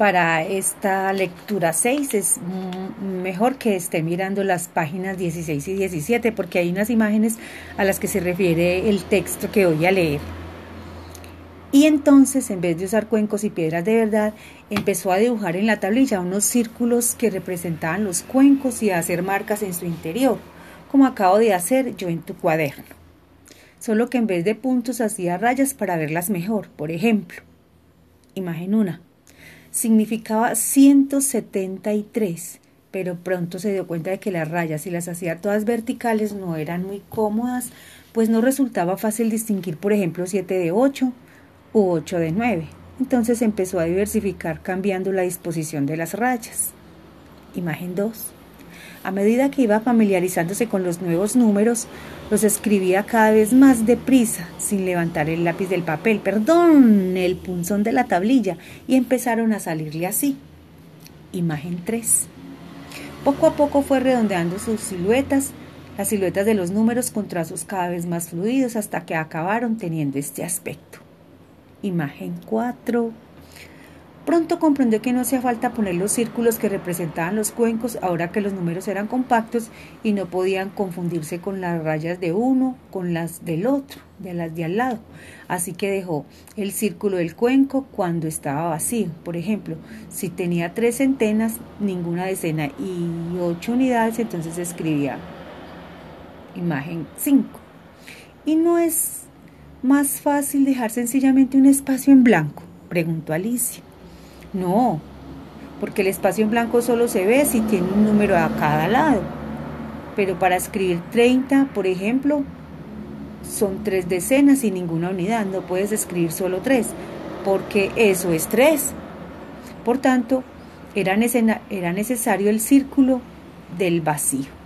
para esta lectura 6 es mejor que esté mirando las páginas 16 y 17 porque hay unas imágenes a las que se refiere el texto que voy a leer. Y entonces, en vez de usar cuencos y piedras de verdad, empezó a dibujar en la tablilla unos círculos que representaban los cuencos y a hacer marcas en su interior, como acabo de hacer yo en tu cuaderno. Solo que en vez de puntos hacía rayas para verlas mejor. Por ejemplo, imagen 1 significaba 173, pero pronto se dio cuenta de que las rayas, si las hacía todas verticales, no eran muy cómodas, pues no resultaba fácil distinguir, por ejemplo, 7 de 8 u 8 de 9. Entonces empezó a diversificar cambiando la disposición de las rayas. Imagen 2. A medida que iba familiarizándose con los nuevos números, los escribía cada vez más deprisa, sin levantar el lápiz del papel, perdón, el punzón de la tablilla, y empezaron a salirle así. Imagen 3. Poco a poco fue redondeando sus siluetas, las siluetas de los números con trazos cada vez más fluidos hasta que acabaron teniendo este aspecto. Imagen 4. Pronto comprendió que no hacía falta poner los círculos que representaban los cuencos ahora que los números eran compactos y no podían confundirse con las rayas de uno, con las del otro, de las de al lado. Así que dejó el círculo del cuenco cuando estaba vacío. Por ejemplo, si tenía tres centenas, ninguna decena y ocho unidades, entonces escribía imagen 5. Y no es más fácil dejar sencillamente un espacio en blanco, preguntó Alicia. No, porque el espacio en blanco solo se ve si tiene un número a cada lado. Pero para escribir 30, por ejemplo, son tres decenas y ninguna unidad. No puedes escribir solo tres, porque eso es tres. Por tanto, era, era necesario el círculo del vacío.